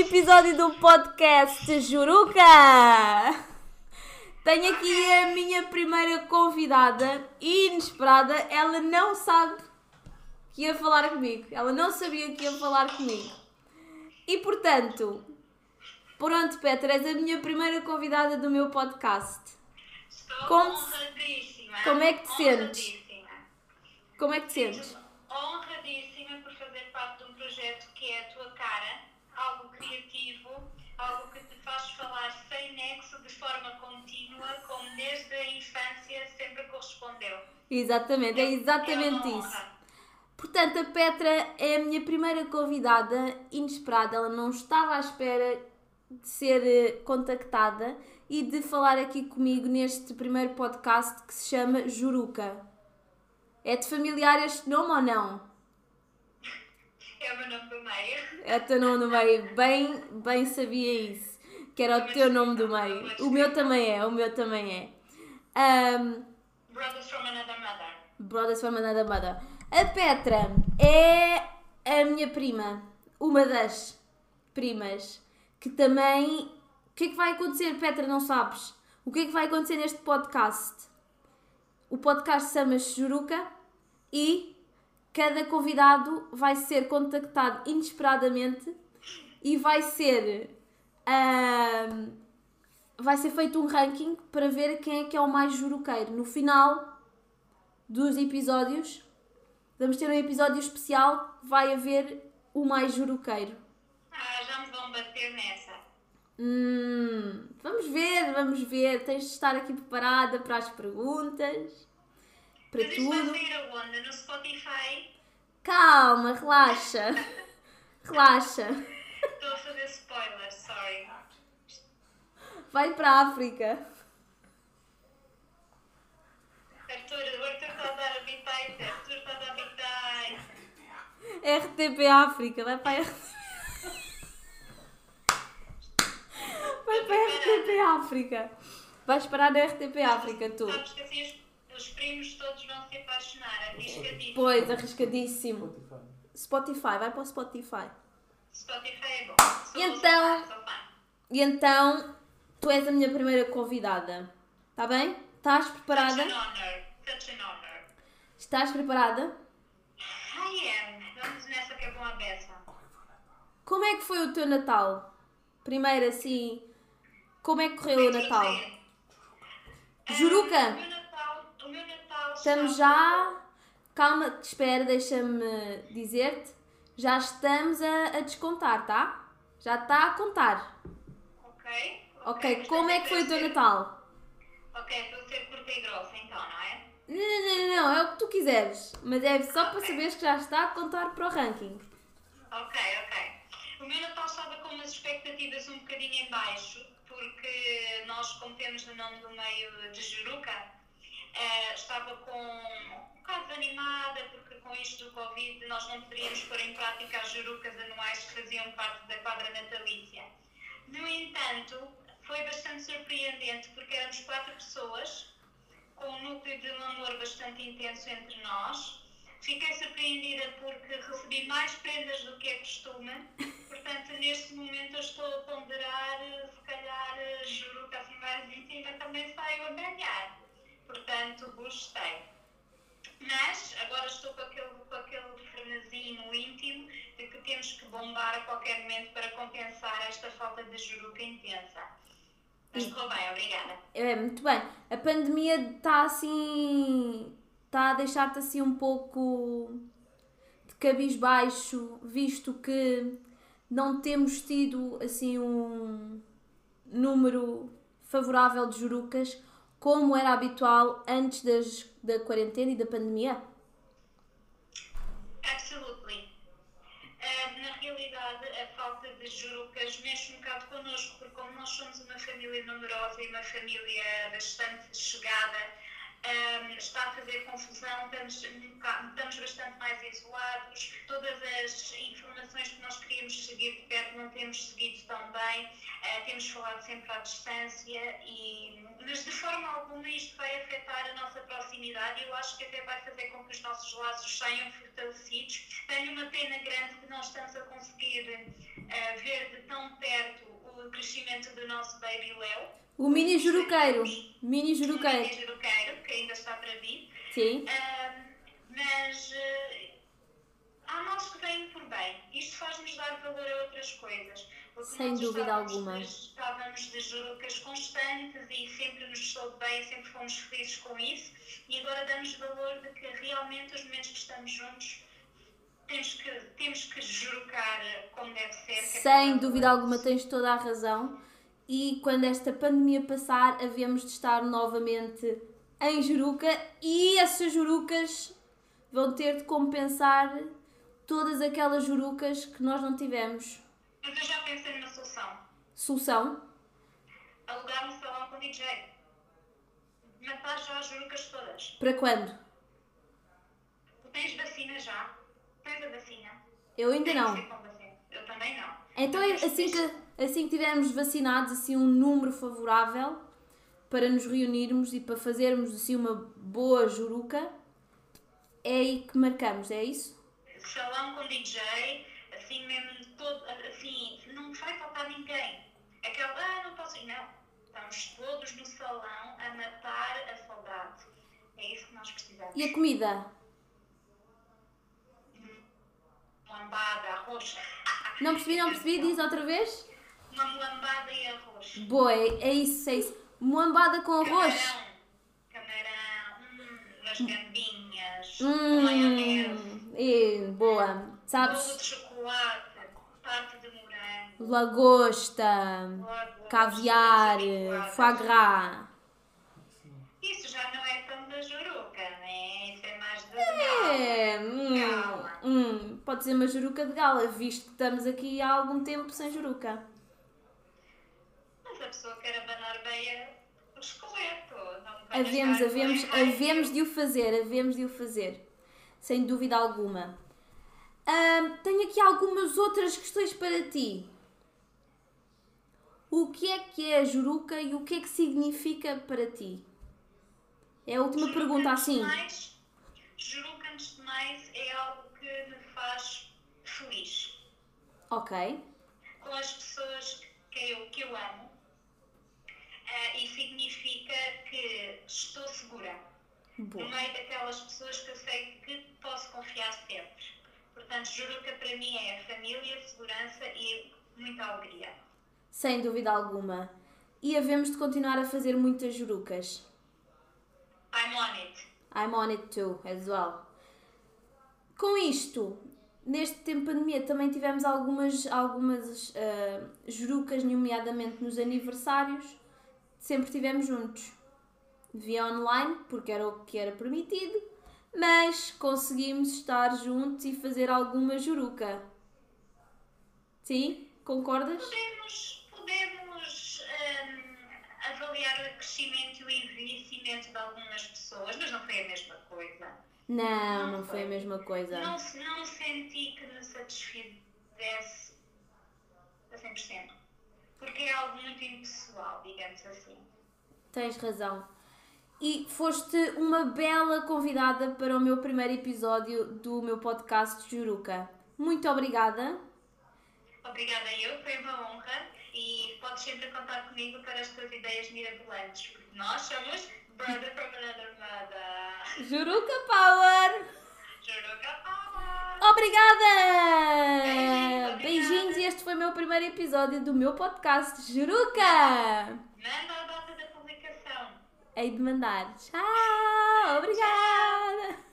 episódio do podcast Juruca! Tenho aqui a minha primeira convidada inesperada. Ela não sabe que ia falar comigo. Ela não sabia que ia falar comigo. E portanto, pronto, Petra, és a minha primeira convidada do meu podcast. Estou Como- honradíssima. como é que te sentes? Como é que te sentes? Honradíssima por fazer parte de um projeto que é a tua cara, algo criativo, algo que te faz falar sem nexo, de forma contínua, como desde a infância sempre correspondeu. Exatamente, é exatamente É isso. Portanto, a Petra é a minha primeira convidada inesperada. Ela não estava à espera de ser eh, contactada e de falar aqui comigo neste primeiro podcast que se chama Juruca. É-te familiar este nome ou não? É o meu nome do meio. É o teu nome do meio. Bem, bem sabia isso. Que era o teu nome do meio. O meu também é, o meu também é. Ahm, Brothers from Another Mother. Brothers from Another Mother. A Petra é a minha prima, uma das primas, que também. O que é que vai acontecer, Petra? Não sabes? O que é que vai acontecer neste podcast? O podcast chama-se Juruca e cada convidado vai ser contactado inesperadamente e vai ser. ahm, vai ser feito um ranking para ver quem é que é o mais juruqueiro. No final dos episódios, vamos ter um episódio especial vai haver o mais juruqueiro. Ah, já me vão bater nessa. Hum, vamos ver, vamos ver. Tens de estar aqui preparada para as perguntas, para Mas tudo. sair aonde? No Spotify? Calma, relaxa. Relaxa. Estou a fazer spoilers, sorry. Vai para a África. Arthur, o Arthur está a dar a bitite. Arthur está a dar bitite. RTP África, vai para a RTP. Vai para a RTP África. Vais parar na RTP África, tu. Sabes que assim os, os primos todos vão se apaixonar. Arriscadíssimo. Pois, arriscadíssimo. Spotify, vai para o Spotify. Spotify é bom. Sou, E então- fã. E então, tu és a minha primeira convidada. Está bem? Estás preparada? Such an honor. Such an honor. Estás preparada? I am. Vamos nessa que é bom a beça. Como é que foi o teu Natal? Primeiro assim, como é que correu o Natal? Juruca? O meu Natal, o meu Natal Estamos já. Calma, espera, deixa-me dizer-te. Já estamos a, a descontar, tá? Já está a contar. Ok. Ok, como é que foi o teu Natal? Ok, a ser curta e grossa então, não é? Não, não, não, não, é o que tu quiseres. Mas é só para saberes que já está a contar para o ranking. Ok, ok. O meu Natal estava com umas expectativas um bocadinho em baixo, porque nós, como temos o nome do meio de Juruca, eh, estava com um bocado desanimada, porque com isto do Covid nós não poderíamos pôr em prática as jurucas anuais que faziam parte da quadra natalícia. No entanto, foi bastante surpreendente, porque éramos quatro pessoas, com um núcleo de um amor bastante intenso entre nós. Fiquei surpreendida porque recebi mais prendas do que é costume. Portanto, neste momento eu estou a ponderar, se calhar, que assim mais em cima também saio a ganhar. Portanto, gostei. Mas agora estou com aquele, com aquele frenesinho íntimo de que temos que bombar a qualquer momento para compensar esta falta de juruca intensa. Mas correu bem, obrigada. É, muito bem. A pandemia está assim. está a deixar-te assim um pouco de cabisbaixo, visto que não temos tido assim um número favorável de jurucas como era habitual antes das, da quarentena e da pandemia. Absolutely. Ah, na realidade, a falta de jurucas mexe um bocado connosco, porque como nós somos uma família numerosa e uma família bastante chegada, ah, está a fazer confusão, estamos, um estamos bastante mais isolados, todas as informações que nós queríamos seguir de perto não temos seguido tão bem, ah, temos falado sempre à distância, e, mas de forma alguma isto vai afetar a nossa proximidade e eu acho que até vai fazer com que os nossos laços saiam fortalecidos. Tenho uma pena grande que não estamos a conseguir ah, ver de tão nascimento do nosso baby Léo. O mini juruqueiro. Mini O juruqueiro. mini juruqueiro, que ainda está para vir. Sim. Ahm, mas eh, há males que vêm por bem. Isto faz-nos dar valor a outras coisas. Porque Sem dúvida alguma. Estávamos de jurucas constantes e sempre nos soube bem, sempre fomos felizes com isso. E agora damos valor de que realmente os momentos que estamos juntos temos que, temos que jurucar como deve ser. é Sem para dúvida alguma, tens toda a razão. E quando esta pandemia passar, havemos de estar novamente em Juruca e essas Jurucas vão ter de compensar todas aquelas Jurucas que nós não tivemos. Eu já pensei numa solução. Solução? Alugar um salão com DJ. Matar já as jurucas todas. Para quando? Tu tens vacina já? Tens a vacina? Eu ainda Tem não. Eu também não. Então, é Mas assim que, assim que tivermos vacinados, assim um número favorável para nos reunirmos e para fazermos assim uma boa juruca, é aí que marcamos, é isso? Salão com DJ, assim mesmo, todo, assim, vai faltar ninguém. Aquela, ah, não posso ir. Não. Estamos todos no salão a matar a saudade. É isso que nós precisamos. E a comida? Lambada, arroz. Não percebi, não percebi, diz outra vez? Uma lambada e arroz. Boa, é isso, é isso. Moambada com arroz. Camarão. Camarão. Hum, umas gambinhas. Maionese. Hum, e, boa. Bolo Sabes? de chocolate. Lagosta, lagosta, caviar, foie gras. Isso já não é tão da juruca, né? Isso é mais da É, hum, Gala. hum, pode ser uma juruca de gala, visto que estamos aqui há algum tempo sem juruca. Mas a pessoa quer abanar bem. Não vai Havemos, havemos, havemos de o fazer, havemos de o fazer. Sem dúvida alguma. Ahm, tenho aqui algumas outras questões para ti. O que é que é a juruca e o que é que significa para ti? É a última Juruca, pergunta assim. mais, Juruca, antes de mais, é algo que me faz feliz. Ok. Com as pessoas que eu, que eu amo. Ah, e significa que estou segura. Boa. no meio daquelas pessoas que eu sei que posso confiar sempre. Portanto, Juruca para mim é família, segurança e muita alegria. Sem dúvida alguma. E havemos de continuar a fazer muitas jurucas. I'm on it. I'm on it too, as well. Com isto, neste tempo de pandemia também tivemos algumas, algumas ah, jurucas, nomeadamente nos aniversários, sempre estivemos juntos. Via online, porque era o que era permitido, mas conseguimos estar juntos e fazer alguma juruca. Sim? Concordas? Podemos hum, avaliar o crescimento e o envelhecimento de algumas pessoas, mas não foi a mesma coisa. Não, não foi a mesma coisa. Não, não senti que me satisfizesse a 100%. Porque é algo muito impessoal, digamos assim. Tens razão. E foste uma bela convidada para o meu primeiro episódio do meu podcast Juruca. Muito obrigada. Obrigada eu, foi uma honra podes sempre contar comigo para as tuas ideias mirabolantes, porque nós somos Brother from Another Mother. Juruca Power! Juruca Power! Obrigada! Beijinhos. Beijinhos e este foi o meu primeiro episódio do meu podcast Juruca! Manda a data da publicação. Hei de mandar. Tchau! Obrigada!